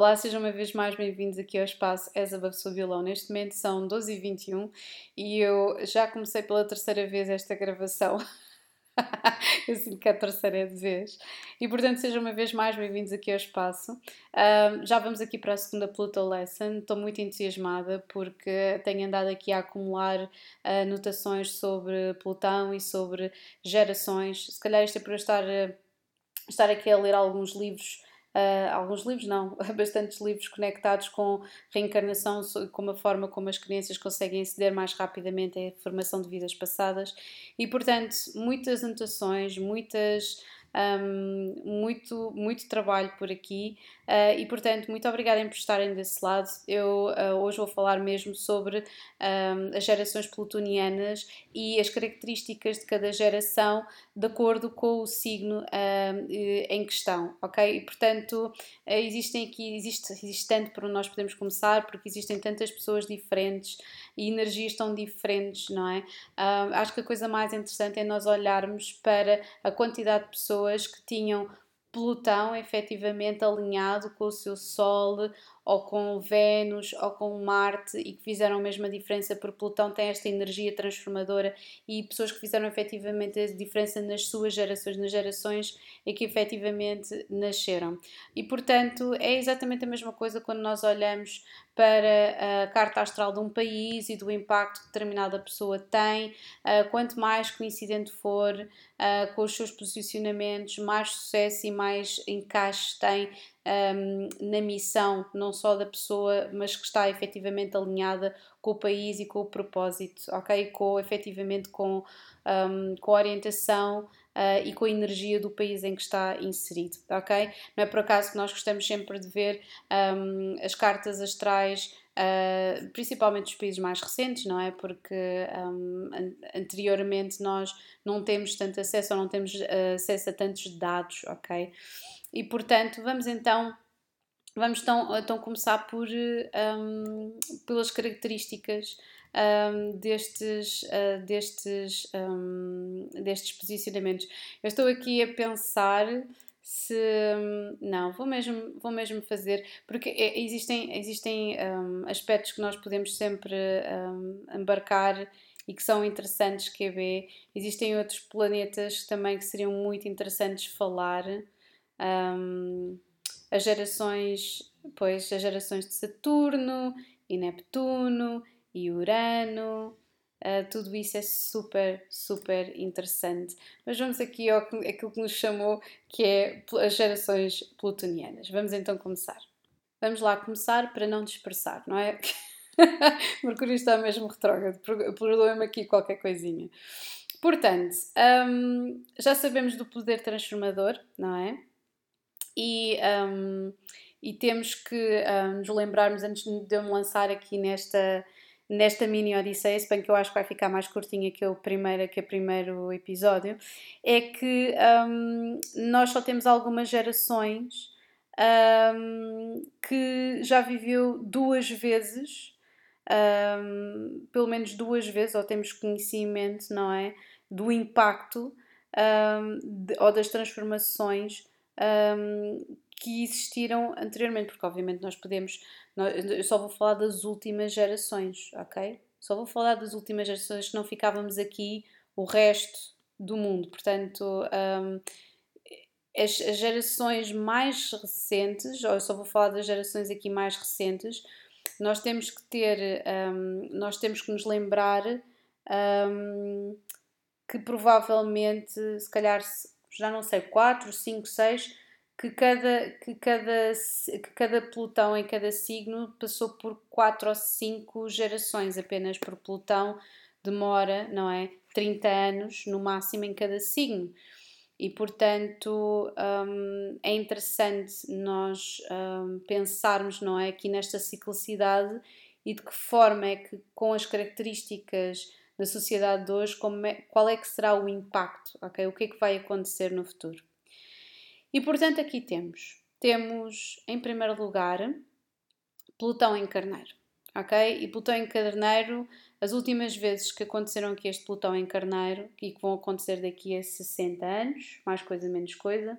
Olá, sejam uma vez mais bem-vindos aqui ao espaço As Above Sou Violão. Neste momento são 12h21 e eu já comecei pela terceira vez esta gravação. eu sinto que é a terceira é de vez. E portanto, sejam uma vez mais bem-vindos aqui ao espaço. Um, já vamos aqui para a segunda Pluto Lesson. Estou muito entusiasmada porque tenho andado aqui a acumular anotações sobre Plutão e sobre gerações. Se calhar isto é por eu estar, estar aqui a ler alguns livros Uh, alguns livros, não, bastantes livros conectados com reencarnação, com a forma como as crianças conseguem aceder mais rapidamente à formação de vidas passadas. E, portanto, muitas anotações, muitas um, muito, muito trabalho por aqui uh, e, portanto, muito obrigada por estarem desse lado. Eu uh, hoje vou falar mesmo sobre um, as gerações plutonianas e as características de cada geração de acordo com o signo um, em questão, ok? E, portanto, uh, existem aqui, existe, existe tanto nós podemos começar, porque existem tantas pessoas diferentes e energias tão diferentes, não é? acho que a coisa mais interessante é nós olharmos para a quantidade de pessoas pessoas que tinham Plutão efetivamente alinhado com o seu Sol ou com Vênus ou com Marte e que fizeram a mesma diferença porque Plutão tem esta energia transformadora e pessoas que fizeram efetivamente a diferença nas suas gerações, nas gerações em que efetivamente nasceram. E portanto é exatamente a mesma coisa quando nós olhamos para a carta astral de um país e do impacto que determinada pessoa tem. Quanto mais coincidente for com os seus posicionamentos, mais sucesso e mais encaixe tem um, na missão, não só da pessoa, mas que está efetivamente alinhada com o país e com o propósito, ok? Com efetivamente com, um, com a orientação uh, e com a energia do país em que está inserido, ok? Não é por acaso que nós gostamos sempre de ver um, as cartas astrais. Uh, principalmente dos países mais recentes, não é? Porque um, anteriormente nós não temos tanto acesso ou não temos uh, acesso a tantos dados, ok? E portanto, vamos então vamos então, então começar por um, pelas características um, destes, uh, destes, um, destes posicionamentos. Eu estou aqui a pensar se não, vou mesmo, vou mesmo fazer, porque é, existem, existem aspectos que nós podemos sempre embarcar e que são interessantes que é Existem outros planetas também que seriam muito interessantes falar um, as gerações, pois as gerações de Saturno e Neptuno e Urano, uh, tudo isso é super, super interessante. Mas vamos aqui ao aquilo que nos chamou, que é as gerações plutonianas. Vamos então começar. Vamos lá começar para não dispersar, não é? Mercúrio está mesmo retrógrado, perdoem-me aqui qualquer coisinha. Portanto, um, já sabemos do poder transformador, não é? E, um, e temos que um, nos lembrarmos, antes de eu me lançar aqui nesta, nesta mini Odisseia, se bem que eu acho que vai ficar mais curtinha que o primeiro, que o primeiro episódio, é que um, nós só temos algumas gerações um, que já viveu duas vezes, um, pelo menos duas vezes, ou temos conhecimento, não é? Do impacto de, ou das transformações um, que existiram anteriormente, porque obviamente nós podemos, eu só vou falar das últimas gerações, ok? Só vou falar das últimas gerações, não ficávamos aqui o resto do mundo. Portanto, um, as, as, gerações mais recentes, ou eu só vou falar das gerações aqui mais recentes, nós temos que ter, um, nós temos que nos lembrar um, que provavelmente, se calhar, já não sei, 4, 5, 6, que cada, que cada, que cada Plutão em cada signo passou por 4 ou 5 gerações, apenas por Plutão demora, não é? 30 anos no máximo em cada signo. E portanto um, é interessante nós um, pensarmos, não é? Aqui nesta ciclicidade e de que forma é que, com as características da sociedade de hoje, é, qual é que será o impacto? O que é que vai acontecer no futuro? E portanto aqui temos, temos em primeiro lugar Plutão em Carneiro, ok? E Plutão em Carneiro, as últimas vezes que aconteceram aqui este Plutão em Carneiro e que vão acontecer daqui a 60 anos, mais coisa menos coisa,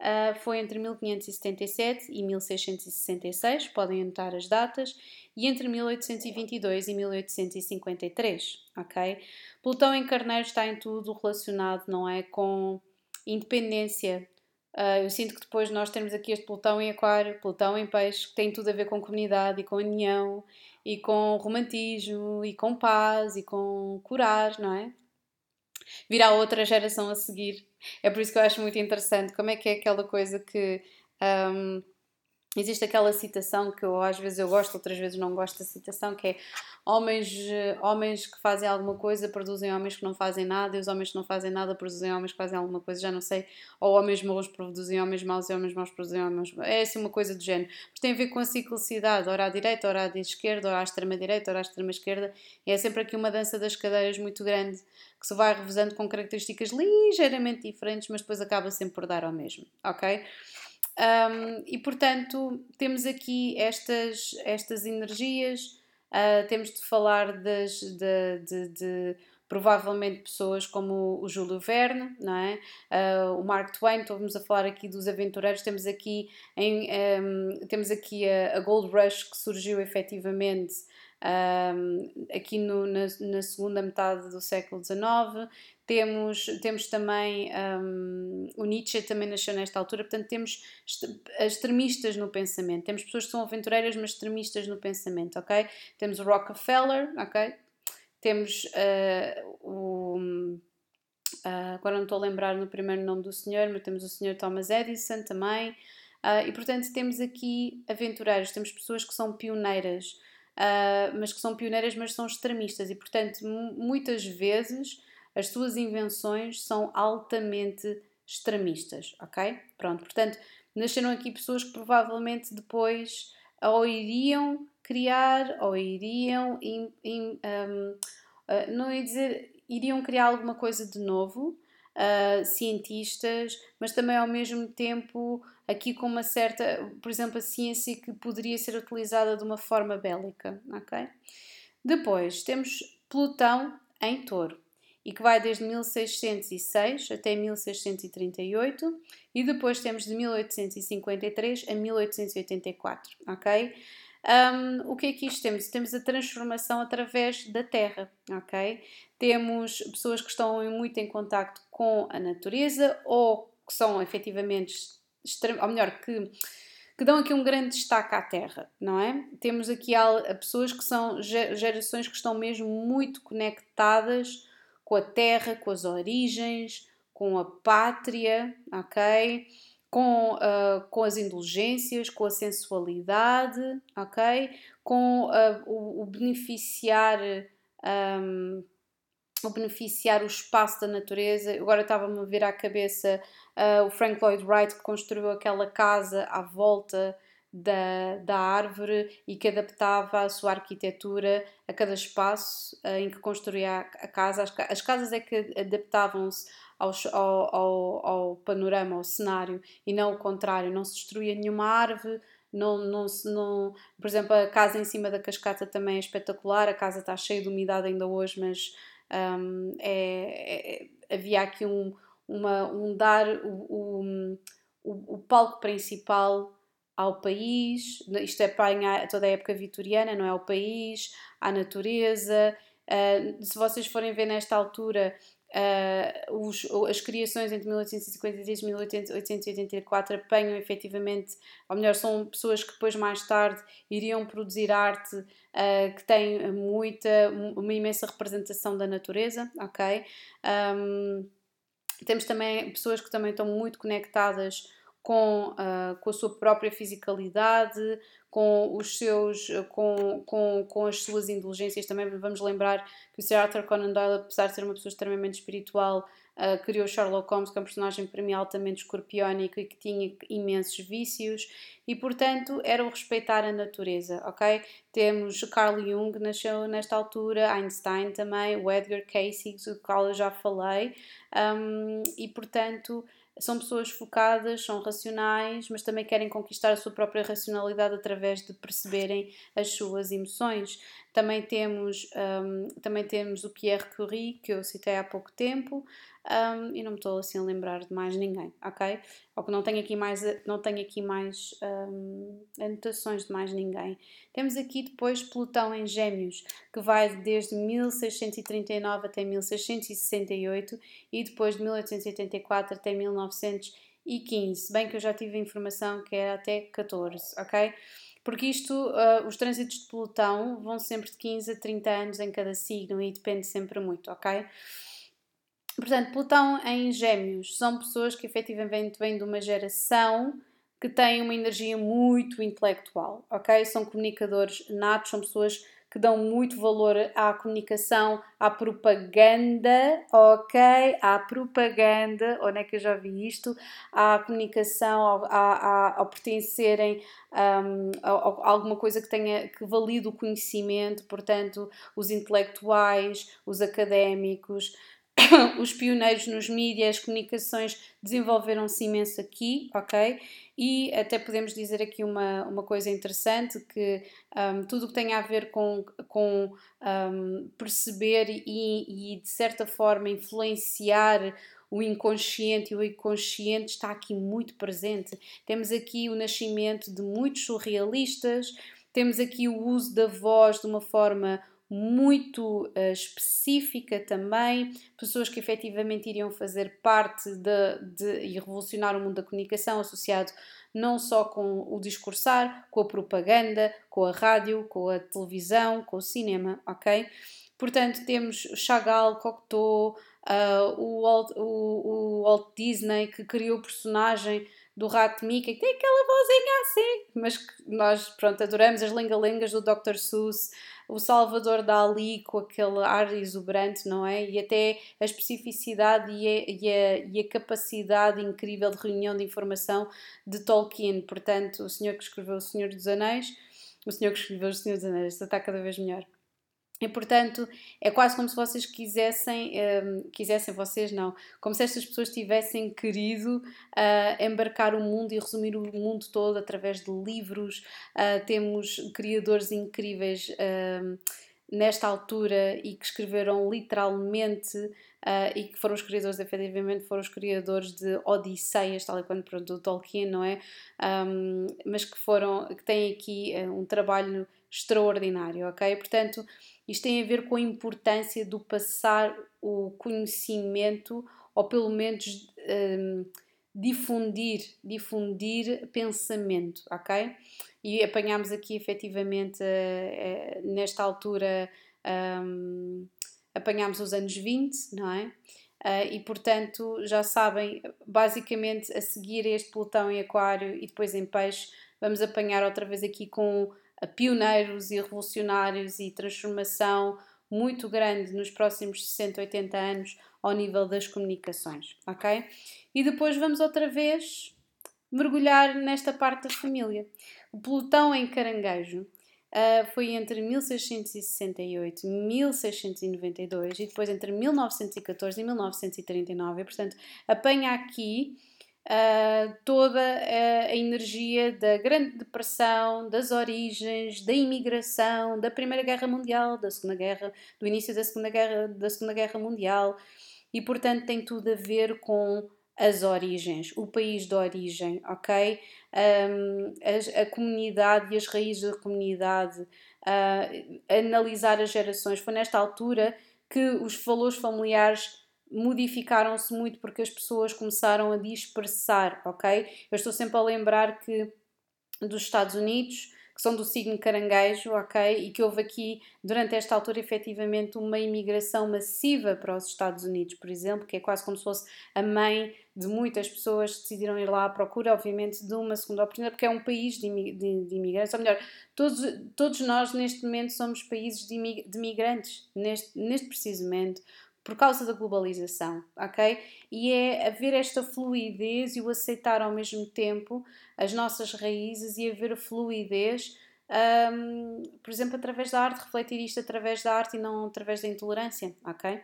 uh, foi entre 1577 e 1666, podem anotar as datas, e entre 1822 e 1853, ok? Plutão em Carneiro está em tudo relacionado, não é? Com independência. Uh, eu sinto que depois nós temos aqui este Plutão em Aquário, Plutão em Peixe, que tem tudo a ver com comunidade e com união e com romantismo e com paz e com curar, não é? Virá outra geração a seguir. É por isso que eu acho muito interessante como é que é aquela coisa que. Um, Existe aquela citação que eu às vezes eu gosto, outras vezes não gosto da citação, que é homens, homens que fazem alguma coisa produzem homens que não fazem nada, e os homens que não fazem nada produzem homens que fazem alguma coisa, já não sei, ou homens maus produzem homens maus e homens maus produzem homens maus. É assim uma coisa do género. Porque tem a ver com a ciclicidade, ora à direita, ora à esquerda, ora à extrema direita, ora à extrema esquerda, e é sempre aqui uma dança das cadeiras muito grande que se vai revezando com características ligeiramente diferentes, mas depois acaba sempre por dar ao mesmo, ok? Um, e portanto, temos aqui estas, estas energias, uh, temos de falar das, de, de, de, provavelmente pessoas como o Júlio Verne, não é? Uh, o Mark Twain, estamos a falar aqui dos aventureiros, temos aqui, em, um, temos aqui a, a, Gold Rush que surgiu efetivamente um, aqui no, na, na, segunda metade do século XIX, temos, temos também um, o Nietzsche também nasceu nesta altura, portanto temos extremistas no pensamento, temos pessoas que são aventureiras mas extremistas no pensamento, ok? Temos o Rockefeller, ok? Temos uh, o uh, agora não estou a lembrar no primeiro nome do senhor, mas temos o senhor Thomas Edison também, uh, e portanto temos aqui aventureiros, temos pessoas que são pioneiras, mas que são pioneiras, mas são extremistas, e portanto muitas vezes as suas invenções são altamente extremistas, ok? Pronto, portanto, nasceram aqui pessoas que provavelmente depois ou iriam criar ou iriam, um, uh, não ia dizer, iriam criar alguma coisa de novo, uh, cientistas, mas também ao mesmo tempo aqui com uma certa, por exemplo, a ciência que poderia ser utilizada de uma forma bélica, ok? Depois temos Plutão em touro e que vai desde 1606 até 1638 e depois temos de 1853 a 1884, ok? Um, o que é que isto temos? Temos a transformação através da Terra, ok? Temos pessoas que estão muito em contacto com a natureza ou que são efetivamente, ou melhor, que que dão aqui um grande destaque à Terra, não é? Temos aqui pessoas que são gerações que estão mesmo muito conectadas com a terra, com as origens, com a pátria, ok? Com, uh, com as indulgências, com a sensualidade, ok? Com uh, o, o, beneficiar. Um, o beneficiar o espaço da natureza. Agora estava-me a ver à cabeça uh, o Frank Lloyd Wright que construiu aquela casa à volta da, da árvore e que adaptava a sua arquitetura a cada espaço uh, em que construía a casa. As, as casas é que adaptavam-se ao, ao, ao, panorama, ao cenário, e não o contrário, não se destruía nenhuma árvore. Não, não, não, por exemplo, a casa em cima da cascata também é espetacular. A casa está cheia de umidade ainda hoje, mas um, é, é, havia aqui um, uma, um dar o, o, o palco principal ao país, isto é para toda a época vitoriana, não é? Ao país, à natureza. Uh, se vocês forem ver nesta altura, uh, os, as criações entre 1853 e 1884 apanham efetivamente, ou melhor, são pessoas que depois, mais tarde, iriam produzir arte uh, que tem muita, uma imensa representação da natureza, ok? Um, temos também pessoas que também estão muito conectadas com, uh, com a sua própria fisicalidade, com os seus com, com, com as suas indulgências também. Vamos lembrar que o Sir Arthur Conan Doyle apesar de ser uma pessoa extremamente espiritual uh, criou Sherlock Holmes que é um personagem para mim altamente escorpiónico e que tinha imensos vícios. E portanto era o respeitar a natureza ok? Temos Carl Jung nasceu nesta altura Einstein também o Edgar Cayce do qual eu já falei. Um, e portanto são pessoas focadas, são racionais, mas também querem conquistar a sua própria racionalidade através de perceberem as suas emoções. Também temos, um, também temos o Pierre Curie, que eu citei há pouco tempo, um, e não me estou assim a lembrar de mais ninguém, ok? Ou que não tenho aqui mais, não tenho aqui mais um, anotações de mais ninguém. Temos aqui depois Plutão em Gêmeos, que vai desde 1639 até 1668 e depois de 1884 até 1915, se bem que eu já tive informação que era até 14, ok? Porque isto, uh, os trânsitos de Plutão vão sempre de 15 a 30 anos em cada signo e depende sempre muito, ok? Portanto, Plutão em Gêmeos são pessoas que efetivamente vêm de uma geração que tem uma energia muito intelectual, ok? São comunicadores natos, são pessoas que dão muito valor à comunicação, à propaganda, ok? À propaganda, onde é que eu já vi isto? À comunicação, ao, ao pertencerem um, a, a, alguma coisa que tenha que valide o conhecimento, portanto, os intelectuais, os académicos. os pioneiros nos mídias, as comunicações desenvolveram-se imenso aqui, ok? E até podemos dizer aqui uma, uma coisa interessante, que um, tudo o que tem a ver com, com um, perceber e, e, de certa forma, influenciar o inconsciente e o inconsciente está aqui muito presente. Temos aqui o nascimento de muitos surrealistas, temos aqui o uso da voz de uma forma muito uh, específica também, pessoas que efetivamente iriam fazer parte de, de, e revolucionar o mundo da comunicação, associado não só com o discursar, com a propaganda, com a rádio, com a televisão, com o cinema, ok? Portanto, temos Chagall, Cocteau, uh, o, Walt, o, o Walt Disney que criou o personagem do rato Mickey, que tem aquela vozinha assim, mas que nós, pronto, adoramos as lenga-lengas do Dr. Seuss, o Salvador Dali com aquele ar exuberante, não é? E até a especificidade e a, e a, e a capacidade incrível de reunião de informação de Tolkien, portanto, o senhor que escreveu O Senhor dos Anéis, o senhor que escreveu O Senhor dos Anéis, está cada vez melhor. E portanto é quase como se vocês quisessem, um, quisessem vocês não, como se estas pessoas tivessem querido uh, embarcar o mundo e resumir o mundo todo através de livros. Uh, temos criadores incríveis uh, nesta altura e que escreveram literalmente Uh, e que foram os criadores, efetivamente, foram os criadores de Odisseias, tal e quando do Tolkien, não é? Um, mas que foram, que têm aqui uh, um trabalho extraordinário, ok? Portanto, isto tem a ver com a importância do passar o conhecimento, ou pelo menos um, difundir, difundir pensamento, ok? E apanhámos aqui efetivamente uh, uh, nesta altura um, apanhámos os anos 20, não é? Uh, e portanto já sabem, basicamente a seguir este pelotão em aquário e depois em peixe, vamos apanhar outra vez aqui com pioneiros e revolucionários e transformação muito grande nos próximos 60, 80 anos ao nível das comunicações, ok? E depois vamos outra vez mergulhar nesta parte da família. O pelotão em caranguejo uh, foi entre 1668 e 1692 e depois entre 1914 e 1939, e, portanto apanha aqui uh, toda a, a, energia da Grande Depressão, das origens, da imigração, da Primeira Guerra Mundial, da Segunda Guerra, do início da Segunda Guerra, da Segunda Guerra Mundial, e portanto tem tudo a ver com as origens, o país de origem, ok? Um, a, a, comunidade e as raízes da comunidade, uh, analisar as gerações. Foi nesta altura que os valores familiares modificaram-se muito porque as pessoas começaram a dispersar, ok? Eu estou sempre a lembrar que dos Estados Unidos, que são do signo caranguejo, ok? E que houve aqui, durante esta altura, efetivamente, uma imigração massiva para os Estados Unidos, por exemplo, que é quase como se fosse a mãe de muitas pessoas que decidiram ir lá à procura, obviamente, de uma segunda oportunidade, porque é um país de, de, de imigrantes, ou melhor, todos, todos nós neste momento somos países de, de imigrantes, neste, neste preciso momento por causa da globalização, ok? E é haver esta fluidez e o aceitar ao mesmo tempo as nossas raízes e haver a fluidez, um, por exemplo, através da arte, refletir isto através da arte e não através da intolerância, ok?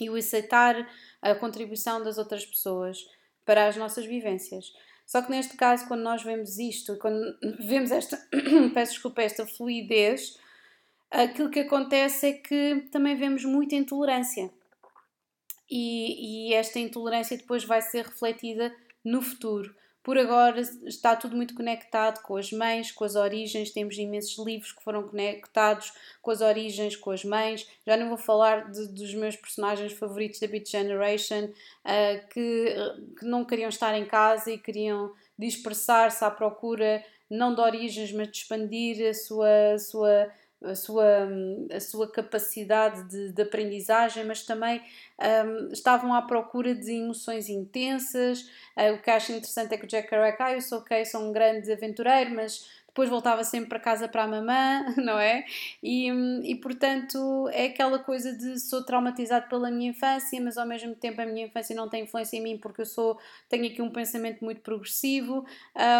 E o aceitar a contribuição das outras pessoas para as nossas vivências. Só que neste caso, quando nós vemos isto, quando vemos esta, peço desculpa, esta fluidez, aquilo que acontece é que também vemos muita intolerância. e, e esta intolerância depois vai ser refletida no futuro. Por agora está tudo muito conectado com as mães, com as origens. Temos imensos livros que foram conectados com as origens, com as mães. Já não vou falar de, dos meus personagens favoritos da Beat Generation, uh, que, que não queriam estar em casa e queriam dispersar-se à procura não de origens, mas de expandir a sua, sua a sua, a sua capacidade de, de aprendizagem, mas também um, estavam à procura de emoções intensas. Uh, o que acho interessante é que o Jack Kerouac, ah, eu sou ok, sou um grande aventureiro, mas depois voltava sempre para casa para a mamã, não é? E, e portanto é aquela coisa de sou traumatizado pela minha infância, mas ao mesmo tempo a minha infância não tem influência em mim porque eu sou, tenho aqui um pensamento muito progressivo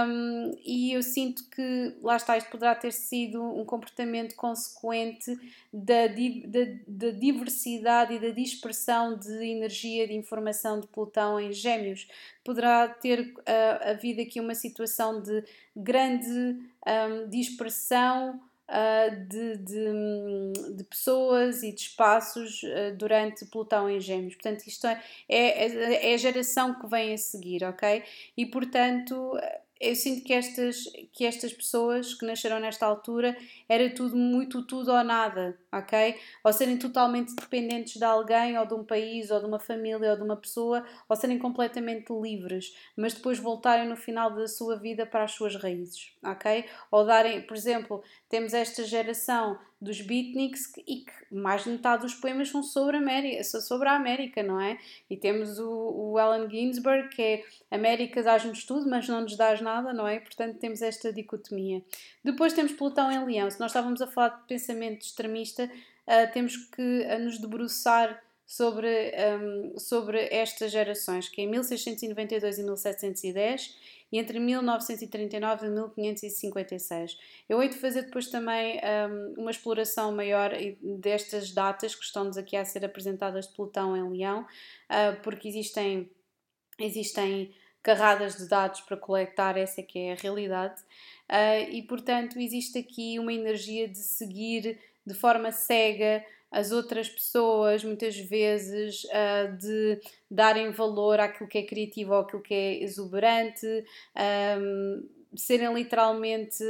um, e eu sinto que lá está, isto poderá ter sido um comportamento consequente da, da, da diversidade e da dispersão de energia de informação de Plutão em Gêmeos. Poderá ter uh, havido aqui uma situação de grande um, dispersão uh, de, de, de, pessoas e de espaços uh, durante Plutão em Gêmeos. Portanto, isto é, é, é a geração que vem a seguir, ok? E portanto eu sinto que estas, que estas pessoas que nasceram nesta altura era tudo muito tudo ou nada, ok? Ou serem totalmente dependentes de alguém, ou de um país, ou de uma família, ou de uma pessoa, ou serem completamente livres, mas depois voltarem no final da sua vida para as suas raízes, ok? Ou darem, por exemplo, temos esta geração dos beatniks e que mais de metade dos poemas são sobre a América, sobre a América, não é? E temos o, o Allen Ginsberg, que é América dás-nos tudo, mas não nos dás nada, não é? Portanto, temos esta dicotomia. Depois temos Plutão em Leão. Se nós estávamos a falar de pensamento extremista, uh, temos que uh, nos debruçar sobre, um, sobre estas gerações, que é em 1692 e 1710 e entre 1939 e 1556. Eu hei de fazer depois também um, uma exploração maior destas datas que estão-nos aqui a ser apresentadas de Plutão em Leão, uh, porque existem, existem carradas de dados para coletar, essa é que é a realidade, uh, e portanto existe aqui uma energia de seguir de forma cega as outras pessoas, muitas vezes, uh, de darem valor àquilo que é criativo ou àquilo que é exuberante, um, serem literalmente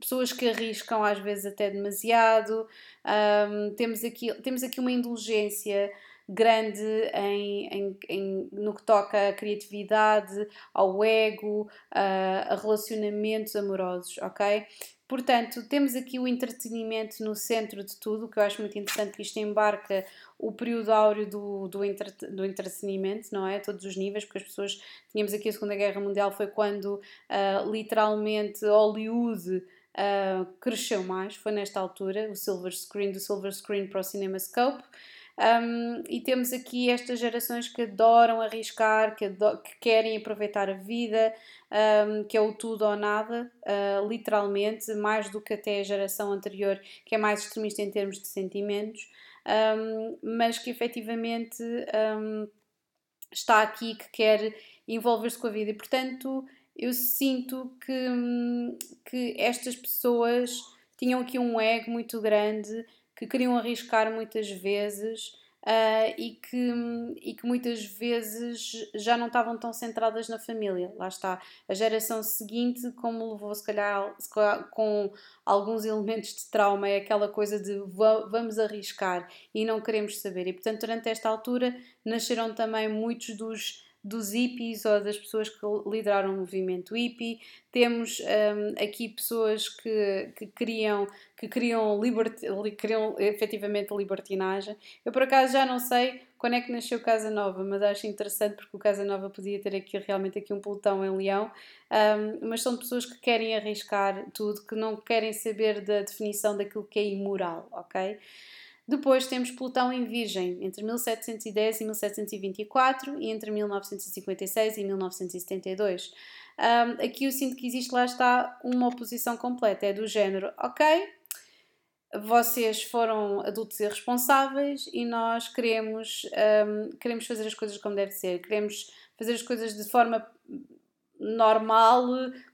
pessoas que arriscam às vezes até demasiado. Um, temos, aqui, temos aqui uma indulgência grande em, em, em, no que toca à criatividade, ao ego, uh, a relacionamentos amorosos, ok? Portanto, temos aqui o entretenimento no centro de tudo, que eu acho muito interessante que isto embarca o período áureo do, do, entre, do entretenimento, não é? A todos os níveis, porque as pessoas. Tínhamos aqui a Segunda Guerra Mundial, foi quando uh, literalmente Hollywood uh, cresceu mais, foi nesta altura, o silver screen, do silver screen para o CinemaScope. Um, e temos aqui estas gerações que adoram arriscar, que, que querem aproveitar a vida, um, que é o tudo ou nada, uh, literalmente, mais do que até a geração anterior, que é mais extremista em termos de sentimentos, um, mas que efetivamente está aqui, que quer envolver-se com a vida. E portanto, eu sinto que, que estas pessoas tinham aqui um ego muito grande que queriam arriscar muitas vezes uh, e, que, e que muitas vezes já não estavam tão centradas na família. Lá está. A geração seguinte, como levou se calhar, com alguns elementos de trauma, é aquela coisa de vamos arriscar e não queremos saber. E portanto, durante esta altura, nasceram também muitos dos dos hippies ou das pessoas que lideraram o movimento hippie. Temos um, aqui pessoas que, que criam, que criam, liberti, criam efetivamente libertinagem. Eu por acaso já não sei quando é que nasceu Casa Nova, mas acho interessante porque o Casa Nova podia ter aqui realmente aqui um pelotão em Leão, um, mas são pessoas que querem arriscar tudo, que não querem saber da definição daquilo que é imoral, ok? Depois temos Plutão em Virgem, entre 1710 e 1724 e entre 1956 e 1972. Um, aqui eu sinto que existe lá está uma oposição completa, é do género, ok, vocês foram adultos irresponsáveis e nós queremos, um, queremos fazer as coisas como deve ser, queremos fazer as coisas de forma normal,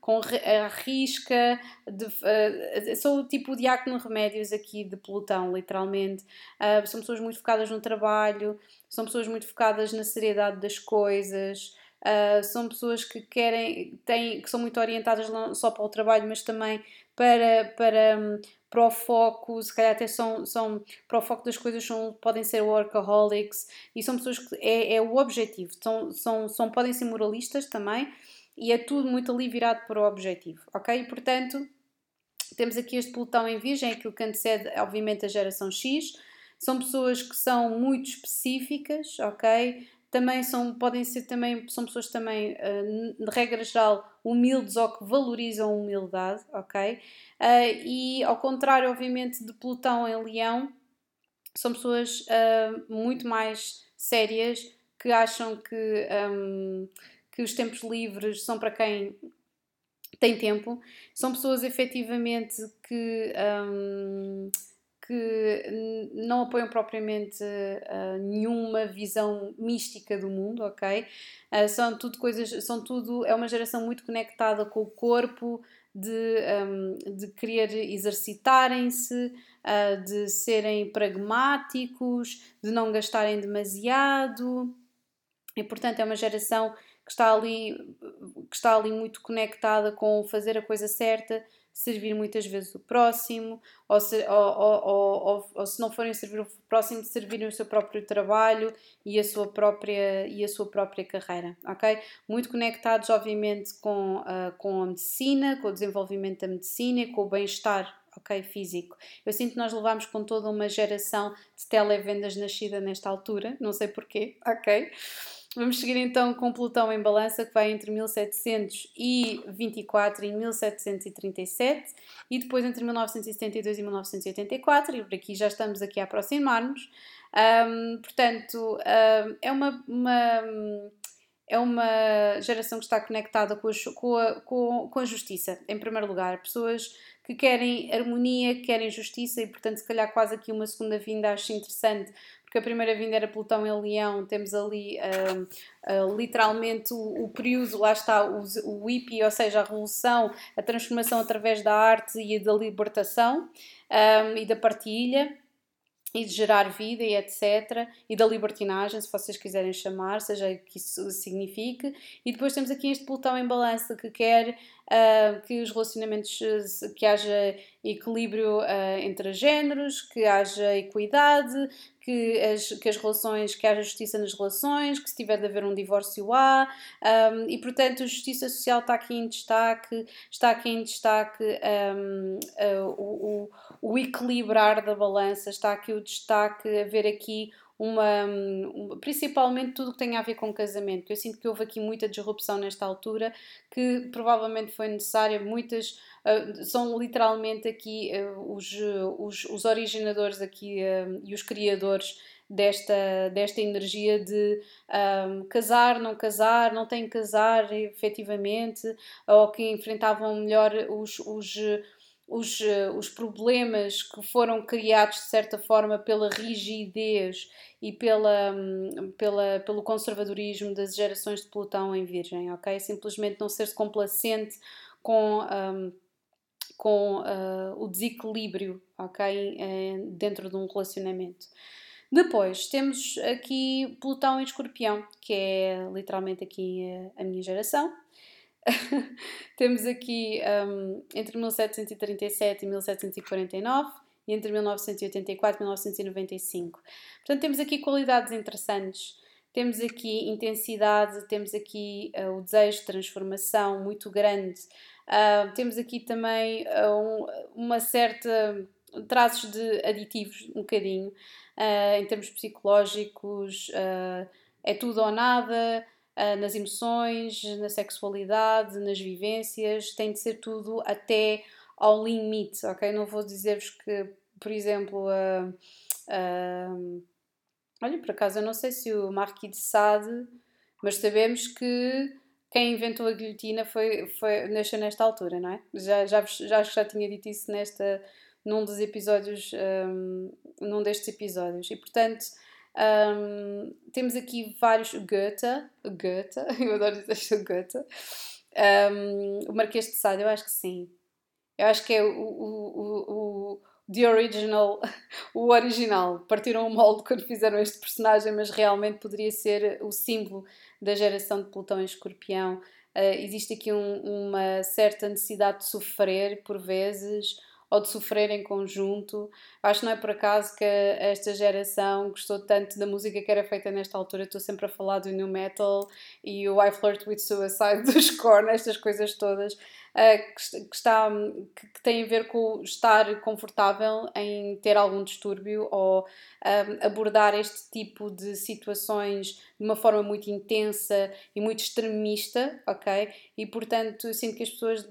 com a risca, de, uh, sou o tipo diácono remédios aqui de pelotão, literalmente. Uh, são pessoas muito focadas no trabalho, são pessoas muito focadas na seriedade das coisas. Uh, são pessoas que querem, têm, que são muito orientadas não só para o trabalho, mas também para, para, um, para o foco, se calhar até são, são para o foco das coisas são, podem ser workaholics e são pessoas que é, é o objetivo, são, são, são, podem ser moralistas também e é tudo muito ali virado para o objetivo, ok? Portanto, temos aqui este pelotão em virgem, aquilo que antecede, obviamente, a geração X. São pessoas que são muito específicas, ok? Também são, podem ser também, são pessoas também, uh, de regra geral, humildes ou que valorizam a humildade, ok? Uh, e ao contrário, obviamente, de Plutão em Leão, são pessoas uh, muito mais sérias que acham que um, que os tempos livres são para quem tem tempo, são pessoas efetivamente que, um, que não apoiam propriamente uh, nenhuma visão mística do mundo, ok? Uh, são tudo coisas, são tudo, é uma geração muito conectada com o corpo, de, um, de querer exercitarem-se, uh, de serem pragmáticos, de não gastarem demasiado. E portanto é uma geração que está ali, que está ali muito conectada com fazer a coisa certa, servir muitas vezes o próximo, ou se, ou, ou, ou, se não forem servir o próximo, servirem o seu próprio trabalho e a sua própria, e a sua própria carreira, ok? Muito conectados, obviamente, com, uh, com a medicina, com o desenvolvimento da medicina e com o bem-estar ok, físico. Eu sinto que nós levamos com toda uma geração de televendas nascida nesta altura, não sei porquê, ok? Vamos seguir então com Plutão em balança, que vai entre 1724 e 1737, e depois entre 1972 e 1984, e por aqui já estamos aqui a aproximar-nos. Um, portanto, um, é uma, uma, é uma geração que está conectada com a, com, a, com, a justiça, em primeiro lugar. Pessoas que querem harmonia, que querem justiça, e portanto, se calhar quase aqui uma segunda vinda acho interessante, porque a primeira vinda era Plutão em Leão, temos ali uh, uh, literalmente o, o, período, lá está, o, o hippie, ou seja, a revolução, a transformação através da arte e da libertação um, e da partilha e de gerar vida e etc. E da libertinagem, se vocês quiserem chamar, seja o que isso signifique. E depois temos aqui este pelotão em balança que quer uh, que os relacionamentos, que haja equilíbrio uh, entre géneros, que haja equidade, que as, que as relações, que haja justiça nas relações, que se tiver de haver um divórcio há, um, e portanto a justiça social está aqui em destaque, está aqui em destaque um, uh, o, o, o, equilibrar da balança, está aqui o destaque, haver aqui uma, uma, principalmente tudo que tem a ver com casamento, eu sinto que houve aqui muita disrupção nesta altura, que provavelmente foi necessária, muitas uh, são literalmente aqui uh, os, os, os, originadores aqui uh, e os criadores desta, desta energia de casar, não casar, não tem que casar efetivamente, ou que enfrentavam melhor os, os os, os problemas que foram criados de certa forma pela rigidez e pela, pela, pelo conservadorismo das gerações de Plutão em Virgem, ok? Simplesmente não ser-se complacente com, um, com uh, o desequilíbrio, ok? dentro de um relacionamento. Depois temos aqui Plutão em Escorpião, que é literalmente aqui a minha geração. temos aqui um, entre 1737 e 1749 e entre 1984 e 1995. Portanto, temos aqui qualidades interessantes, temos aqui intensidade, temos aqui uh, o desejo de transformação muito grande, uh, temos aqui também uh, um, uma certa traços de aditivos, um bocadinho, em termos psicológicos, é tudo ou nada, uh, nas emoções, na sexualidade, nas vivências, tem de ser tudo até ao limite, ok? Não vou dizer-vos que, por exemplo, uh, uh, olha, por acaso eu não sei se o Marquis de Sade, mas sabemos que quem inventou a guilhotina foi, foi, nasceu nesta altura, não é? Já, já, já, já tinha dito isso nesta, num dos episódios, um, num destes episódios. E portanto, um, temos aqui vários Goethe, Goethe, eu adoro dizer isto Goethe. Um, o Marquês de Sade, eu acho que sim. Eu acho que é o, o, o, o the original, o original. Partiram o molde quando fizeram este personagem, mas realmente poderia ser o símbolo da geração de Plutão e Escorpião. Uh, existe aqui um, uma certa necessidade de sofrer por vezes ou de sofrer em conjunto. Acho que não é por acaso que esta geração gostou tanto da música que era feita nesta altura. Estou sempre a falar do new metal e o I Flirt with Suicide dos Korn, estas coisas todas. Uh, que, está, que, que, tem a ver com estar confortável em ter algum distúrbio ou um, abordar este tipo de situações de uma forma muito intensa e muito extremista, ok? E portanto, sinto que as pessoas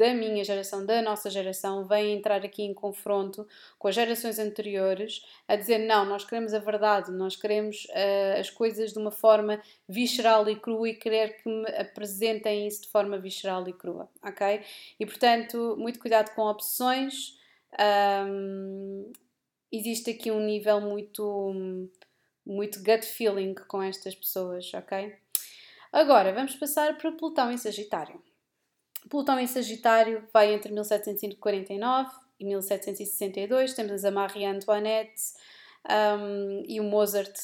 da minha geração, da nossa geração, vêm entrar aqui em confronto com as gerações anteriores a dizer: não, nós queremos a verdade, nós queremos uh, as coisas de uma forma visceral e crua e querer que me apresentem isso de forma visceral e crua, ok? E portanto, muito cuidado com opções. Um, existe aqui um nível muito, muito gut feeling com estas pessoas, ok? Agora, vamos passar para Plutão em Sagitário. Plutão em Sagitário vai entre 1749 e 1762. Temos a Marie Antoinette um, e o Mozart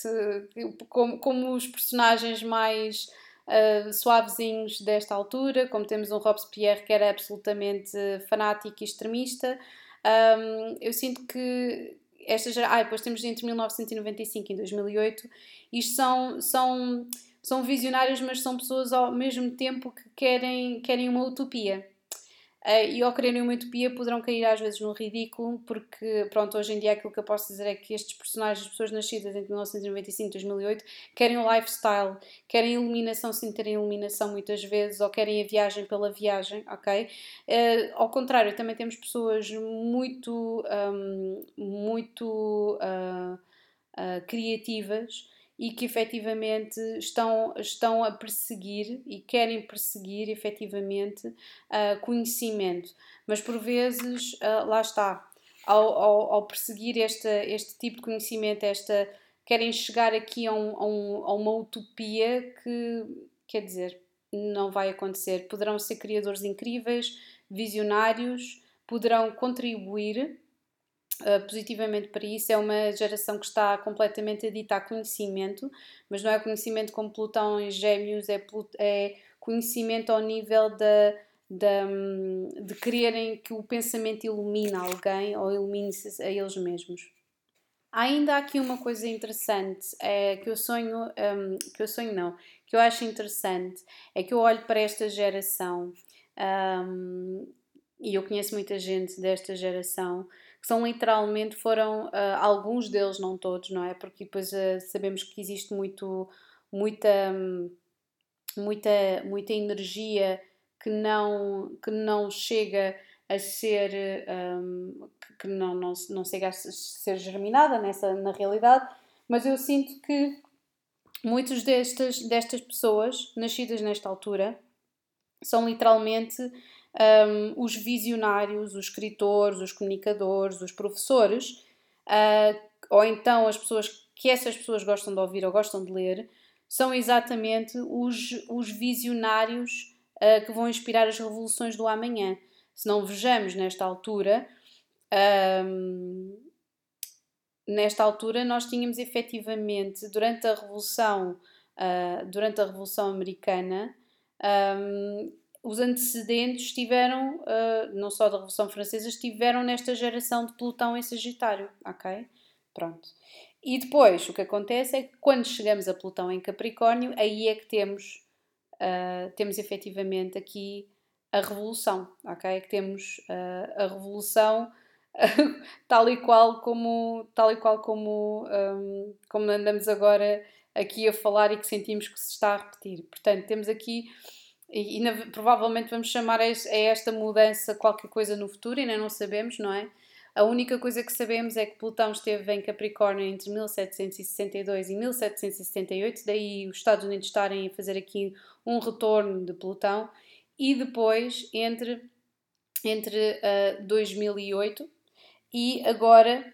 como, como os personagens mais uh, suavezinhos desta altura. Como temos um Robespierre que era absolutamente fanático e extremista. Um, eu sinto que esta já, ah, depois temos entre 1995 e 2008. Isto são, são, são visionários, mas são pessoas ao mesmo tempo que querem, querem uma utopia. Uh, e ao quererem uma utopia poderão cair às vezes no ridículo, porque pronto, hoje em dia aquilo que eu posso dizer é que estes personagens, as pessoas nascidas entre 1995 e 2008, querem o lifestyle, querem iluminação sem terem iluminação muitas vezes, ou querem a viagem pela viagem, ok? Uh, ao contrário, também temos pessoas muito, um, muito uh, criativas e que efetivamente estão, estão a perseguir e querem perseguir efetivamente uh, conhecimento. Mas por vezes, uh, lá está, ao, ao, ao, perseguir este, este tipo de conhecimento, esta, querem chegar aqui a, um, a, um, a uma utopia que, quer dizer, não vai acontecer. Poderão ser criadores incríveis, visionários, poderão contribuir Uh, positivamente para isso. É uma geração que está completamente adita a conhecimento, mas não é conhecimento como Plutão em Gêmeos, é, é conhecimento ao nível da, de quererem que o pensamento ilumine alguém ou ilumine-se a eles mesmos. Ainda há aqui uma coisa interessante é, que eu sonho, um, que eu sonho não, que eu acho interessante, é que eu olho para esta geração um, e eu conheço muita gente desta geração são literalmente, foram uh, alguns deles, não todos, não é? Porque depois uh, sabemos que existe muito, muita, muita, muita energia que não, que não chega a ser, um, que não, não, não chega a ser germinada nessa, na realidade, mas eu sinto que muitas destas, destas pessoas nascidas nesta altura são literalmente um, os visionários, os escritores, os comunicadores, os professores, uh, ou então as pessoas que essas pessoas gostam de ouvir ou gostam de ler, são exatamente os, os visionários uh, que vão inspirar as revoluções do amanhã. Se não vejamos nesta altura, um, nesta altura nós tínhamos efetivamente, durante a Revolução, uh, durante a Revolução Americana, um, os antecedentes estiveram, uh, não só da Revolução Francesa, estiveram nesta geração de Plutão em Sagitário, ok? Pronto. E depois, o que acontece é que quando chegamos a Plutão em Capricórnio, aí é que temos, uh, temos efetivamente aqui a Revolução, ok? Que temos uh, a Revolução tal e qual como, tal e qual como, um, como andamos agora aqui a falar e que sentimos que se está a repetir. Portanto, temos aqui e, e na, provavelmente vamos chamar a esta mudança qualquer coisa no futuro, ainda não sabemos, não é? A única coisa que sabemos é que Plutão esteve em Capricórnio entre 1762 e 1778, daí os Estados Unidos estarem a fazer aqui um retorno de Plutão, e depois entre, entre uh, 2008 e agora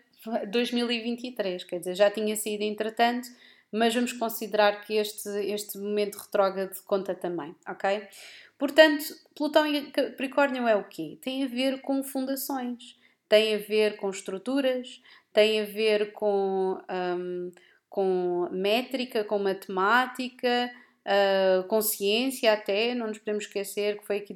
2023, quer dizer, já tinha sido entretanto, mas vamos considerar que este, este momento retrógrado conta também, ok? Portanto, Plutão e Capricórnio é o quê? Tem a ver com fundações, tem a ver com estruturas, tem a ver com, um, com métrica, com matemática, uh, com ciência até. Não nos podemos esquecer que foi aqui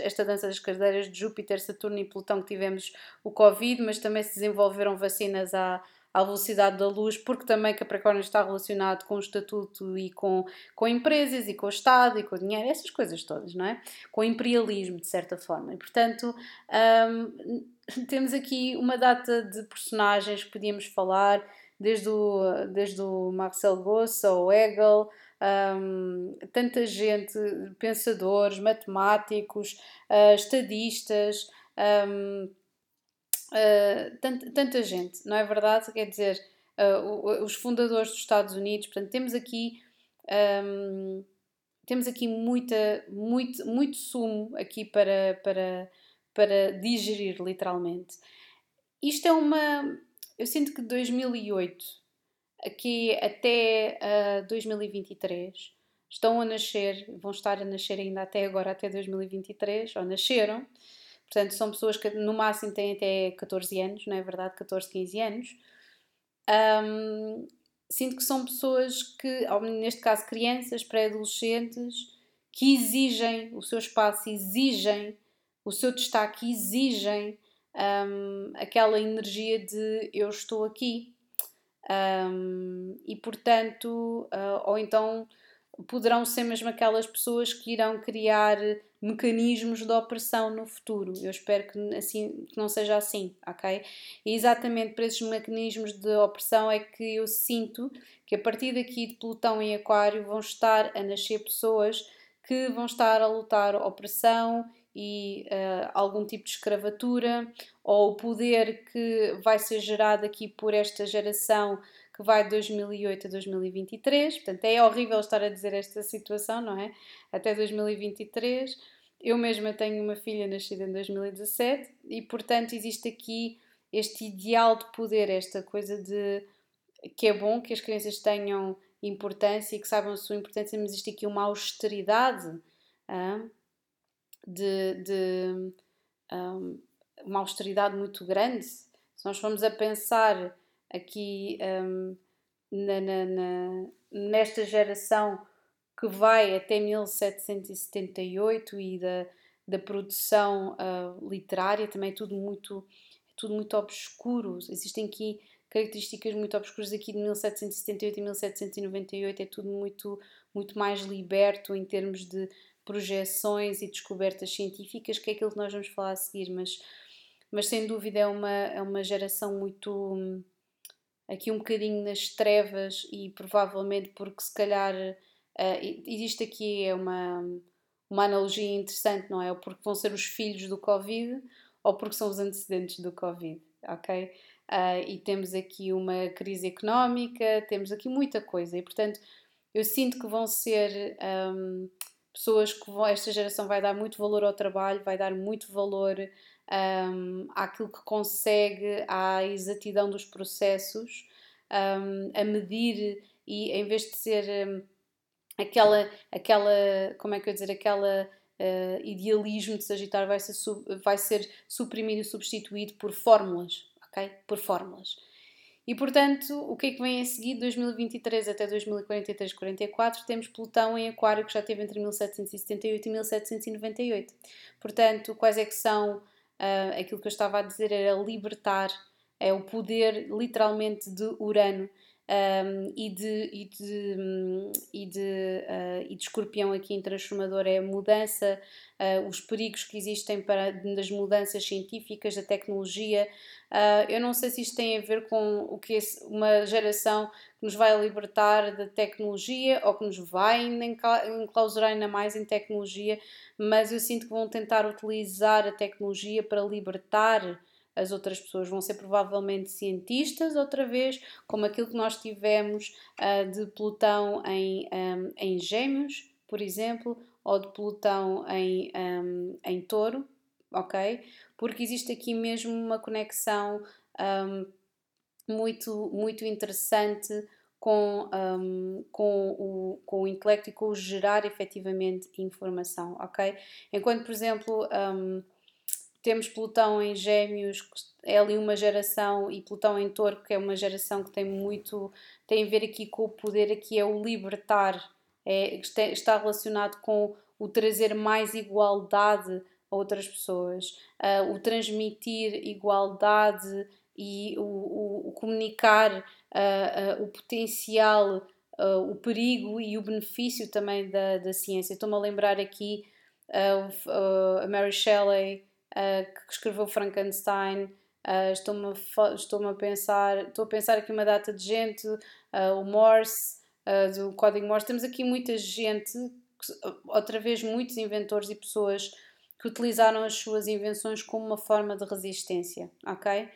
esta dança das cadeiras de Júpiter, Saturno e Plutão que tivemos o Covid, mas também se desenvolveram vacinas há à velocidade da luz, porque também Capricórnio está relacionado com o estatuto e com, com empresas e com o Estado e com o dinheiro, essas coisas todas, não é? Com o imperialismo, de certa forma. E, portanto, um, temos aqui uma data de personagens que podíamos falar, desde o, desde o Marcel Goss ao Hegel, um, tanta gente, pensadores, matemáticos, uh, estadistas, um, uh, tanta, gente, não é verdade? Quer dizer, uh, os fundadores dos Estados Unidos, portanto, temos aqui. Um, temos aqui muita, muito, muito sumo aqui para, para, para digerir, literalmente. Isto é uma. Eu sinto que 2008, aqui até uh, 2023, estão a nascer, vão estar a nascer ainda até agora, até 2023, ou nasceram, Portanto, são pessoas que no máximo têm até 14 anos, não é verdade? 14, 15 anos. Um, sinto que são pessoas que, neste caso, crianças, pré-adolescentes, que exigem o seu espaço, exigem o seu destaque, exigem um, aquela energia de eu estou aqui. Um, e portanto, uh, ou então poderão ser mesmo aquelas pessoas que irão criar mecanismos de opressão no futuro. Eu espero que, assim, que não seja assim, ok? E exatamente por esses mecanismos de opressão é que eu sinto que a partir daqui de Plutão em Aquário vão estar a nascer pessoas que vão estar a lutar opressão e uh, algum tipo de escravatura ou o poder que vai ser gerado aqui por esta geração que vai de 2008 a 2023, portanto é horrível estar a dizer esta situação, não é? Até 2023. Eu mesma tenho uma filha nascida em 2017 e, portanto, existe aqui este ideal de poder, esta coisa de que é bom que as crianças tenham importância e que saibam a sua importância, mas existe aqui uma austeridade ah, de, de um, uma austeridade muito grande. Se nós formos a pensar aqui um, na, na, na, nesta geração que vai até 1778 e da, da produção uh, literária também é tudo muito é tudo muito obscuro. Existem aqui características muito obscuras aqui de 1778 e 1798 é tudo muito muito mais liberto em termos de projeções e descobertas científicas que é aquilo que nós vamos falar a seguir mas mas sem dúvida é uma é uma geração muito aqui um bocadinho nas trevas e provavelmente porque se calhar uh, existe aqui é uma, uma analogia interessante, não é? Ou porque vão ser os filhos do Covid ou porque são os antecedentes do Covid, ok? Uh, e temos aqui uma crise económica, temos aqui muita coisa e portanto eu sinto que vão ser um, pessoas que vão, esta geração vai dar muito valor ao trabalho, vai dar muito valor um, àquilo que consegue, à exatidão dos processos, um, a medir e em vez de ser um, aquela, aquela, como é que eu dizer, aquela uh, idealismo de Sagitário vai ser, vai ser suprimido e substituído por fórmulas, ok? Por fórmulas. E portanto, o que é que vem a seguir? 2023 até 2043, 44, temos Plutão em Aquário que já teve entre 1778 e 1798. Portanto, quais é que são uh, aquilo que eu estava a dizer era libertar, é o poder literalmente de Urano um, e, de, e, de, e, de, uh, e de escorpião aqui em transformador é a mudança, uh, os perigos que existem para, das mudanças científicas, da tecnologia. Uh, eu não sei se isto tem a ver com o que uma geração que nos vai libertar da tecnologia ou que nos vai enclausurar ainda mais em tecnologia, mas eu sinto que vão tentar utilizar a tecnologia para libertar as outras pessoas vão ser provavelmente cientistas, outra vez, como aquilo que nós tivemos uh, de Plutão em, um, em Gêmeos, por exemplo, ou de Plutão em, um, em Touro, ok? Porque existe aqui mesmo uma conexão um, muito, muito interessante com, um, com, o, com o intelecto e com o gerar efetivamente informação, ok? Enquanto, por exemplo, um, temos Plutão em Gêmeos, é ali uma geração, e Plutão em Touro, que é uma geração que tem muito, tem a ver aqui com o poder, aqui é o libertar, é, está relacionado com o trazer mais igualdade a outras pessoas, uh, o transmitir igualdade e o, o, o comunicar uh, uh, o potencial, o perigo e o benefício também da, da ciência. Estou-me a lembrar aqui a Mary Shelley, que escreveu Frankenstein. estou-me, a, estou a pensar, estou a pensar aqui uma data de gente, o Morse, do código Morse. Temos aqui muita gente, outra vez muitos inventores e pessoas que utilizaram as suas invenções como uma forma de resistência, ok?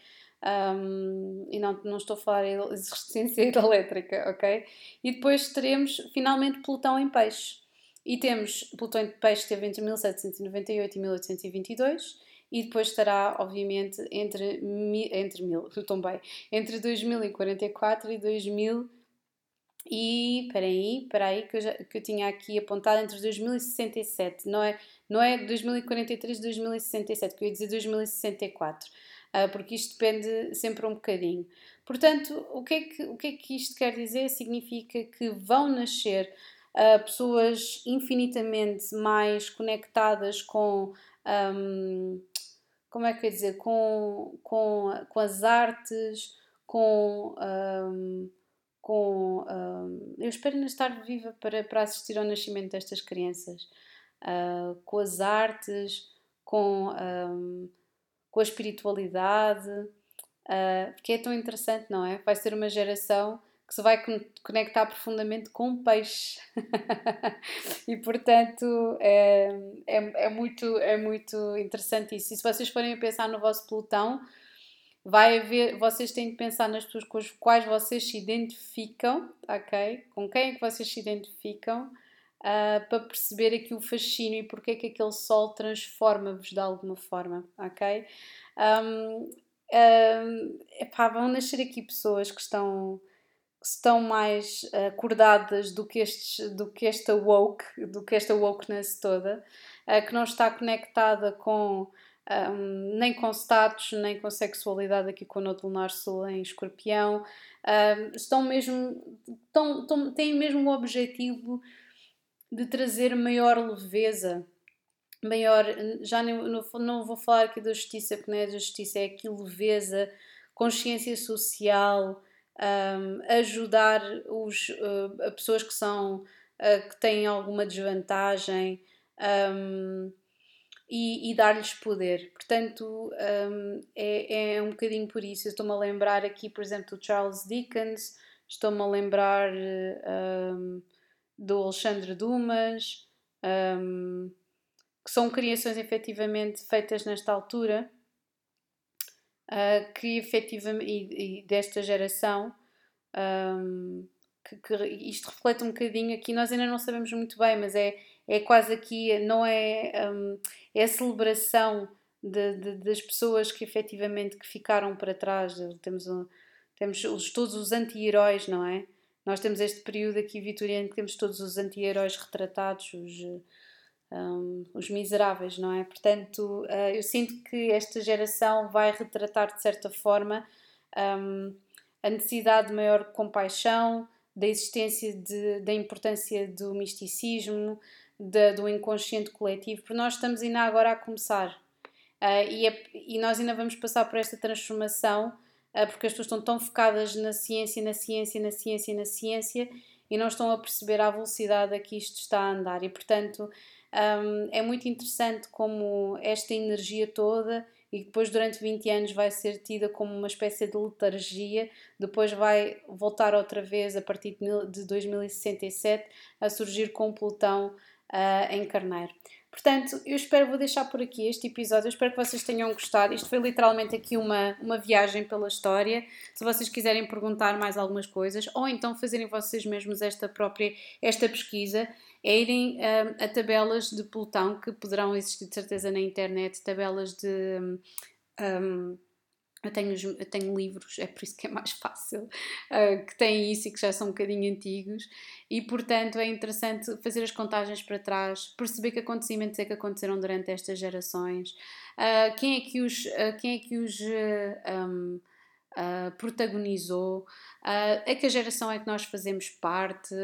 Um, e não, não estou a falar de resistência hidroelétrica, ok? E depois teremos finalmente Plutão em peixe. E temos Plutão em peixe teve entre 1798 e 1822 e depois estará, obviamente, entre, entre mil, bem, entre 2044 e 2000 e peraí, peraí que eu, que eu tinha aqui apontado entre 2067, não é, não é 2043 e 2067, que eu ia dizer 2064, uh, ah, porque isto depende sempre um bocadinho. Portanto, o que, é que, o que é que isto quer dizer? Significa que vão nascer uh, pessoas infinitamente mais conectadas com. Um, como é que eu dizer? Com, com, com as artes, com. Um, com. Um, eu espero ainda estar viva para, para assistir ao nascimento destas crianças, uh, com as artes, com, um, com a espiritualidade, uh, porque é tão interessante, não é? Vai ser uma geração que se vai conectar profundamente com peixe e portanto é, é, é, muito, é muito interessante isso. E se vocês forem a pensar no vosso Plutão, vai haver, vocês têm de pensar nas pessoas com as quais vocês se identificam, ok? Com quem é que vocês se identificam uh, para perceber aqui o fascínio e porque é que aquele sol transforma-vos de alguma forma, ok? Um, um, epá, vão nascer aqui pessoas que estão estão mais acordadas do que, estes, do que esta woke, do que esta wokeness toda, uh, que não está conectada com um, nem com status, nem com sexualidade aqui com o Nodo Lunar Sul em Escorpião. Um, estão mesmo, estão, estão, têm mesmo o objetivo de trazer maior leveza, maior, já não, não, não vou falar aqui da justiça, porque não é da justiça, é aqui leveza, consciência social, um, ajudar os, uh, pessoas que são, uh, que têm alguma desvantagem, um, e, e dar-lhes poder. Portanto, um, é, é um bocadinho por isso. estou-me a lembrar aqui, por exemplo, do Charles Dickens, estou-me a lembrar do Alexandre Dumas, um, que são criações efetivamente feitas nesta altura, uh, que efetivamente, e, e desta geração, um, que, que, isto reflete um bocadinho aqui, nós ainda não sabemos muito bem, mas é é quase aqui, não é, um, é a celebração de, de, das pessoas que efetivamente que ficaram para trás. Temos, um, temos os, todos os anti-heróis, não é? Nós temos este período aqui vitoriano que temos todos os anti-heróis retratados, os, um, os miseráveis, não é? Portanto, uh, eu sinto que esta geração vai retratar de certa forma um, a necessidade de maior compaixão, da existência de, da importância do misticismo, de, do inconsciente coletivo, porque nós estamos ainda agora a começar. Uh, e, é, e, nós ainda vamos passar por esta transformação, uh, porque as pessoas estão tão focadas na ciência, na ciência, na ciência, na ciência, e não estão a perceber a velocidade a que isto está a andar. E, portanto, um, é muito interessante como esta energia toda e depois durante 20 anos vai ser tida como uma espécie de letargia, depois vai voltar outra vez a partir de 2067 a surgir com Plutão uh, em Carneiro. Portanto, eu espero, vou deixar por aqui este episódio. Eu espero que vocês tenham gostado. Isto foi literalmente aqui uma, uma viagem pela história. Se vocês quiserem perguntar mais algumas coisas, ou então fazerem vocês mesmos esta própria esta pesquisa, é irem um, a tabelas de pelotão que poderão existir de certeza na internet, tabelas de. Um, eu tenho, eu tenho livros, é por isso que é mais fácil, uh, que têm isso e que já são um bocadinho antigos, e portanto é interessante fazer as contagens para trás, perceber que acontecimentos é que aconteceram durante estas gerações, uh, quem é que os, uh, quem é que os um, protagonizou, a que geração é que nós fazemos parte,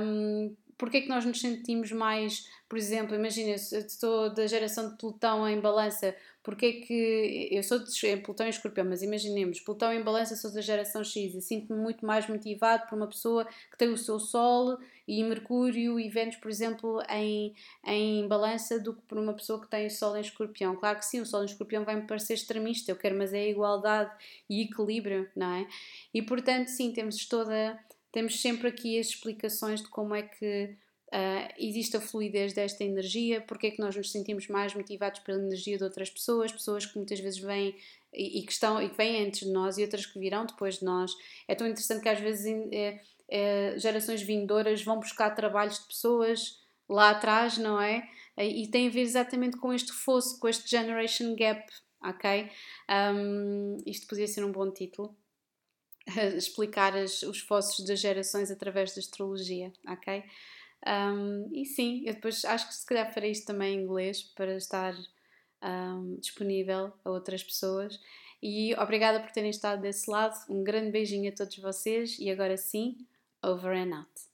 um, porque é que nós nos sentimos mais, por exemplo, imagina, se estou da geração de Plutão em balança, porque é que eu sou de Plutão e Escorpião, mas imaginemos, Plutão em balança sou da geração X e sinto-me muito mais motivado por uma pessoa que tem o seu Sol e Mercúrio e Vênus, por exemplo, em, em balança do que por uma pessoa que tem o Sol em Escorpião. Claro que sim, o Sol em Escorpião vai-me parecer extremista, eu quero, mas é igualdade e equilíbrio, não é? E portanto, sim, temos toda temos sempre aqui as explicações de como é que uh, existe a fluidez desta energia, porque é que nós nos sentimos mais motivados pela energia de outras pessoas, pessoas que muitas vezes vêm e, e que estão e que vêm antes de nós e outras que virão depois de nós. É tão interessante que às vezes é, é, gerações vindouras vão buscar trabalhos de pessoas lá atrás, não é? E tem a ver exatamente com este fosso, com este generation gap, ok? Um, isto podia ser um bom título explicar as, os fossos das gerações através da astrologia, ok? Um, e sim, eu depois acho que se calhar farei isto também em inglês para estar um, disponível a outras pessoas. E obrigada por terem estado desse lado. Um grande beijinho a todos vocês e agora sim, over and out.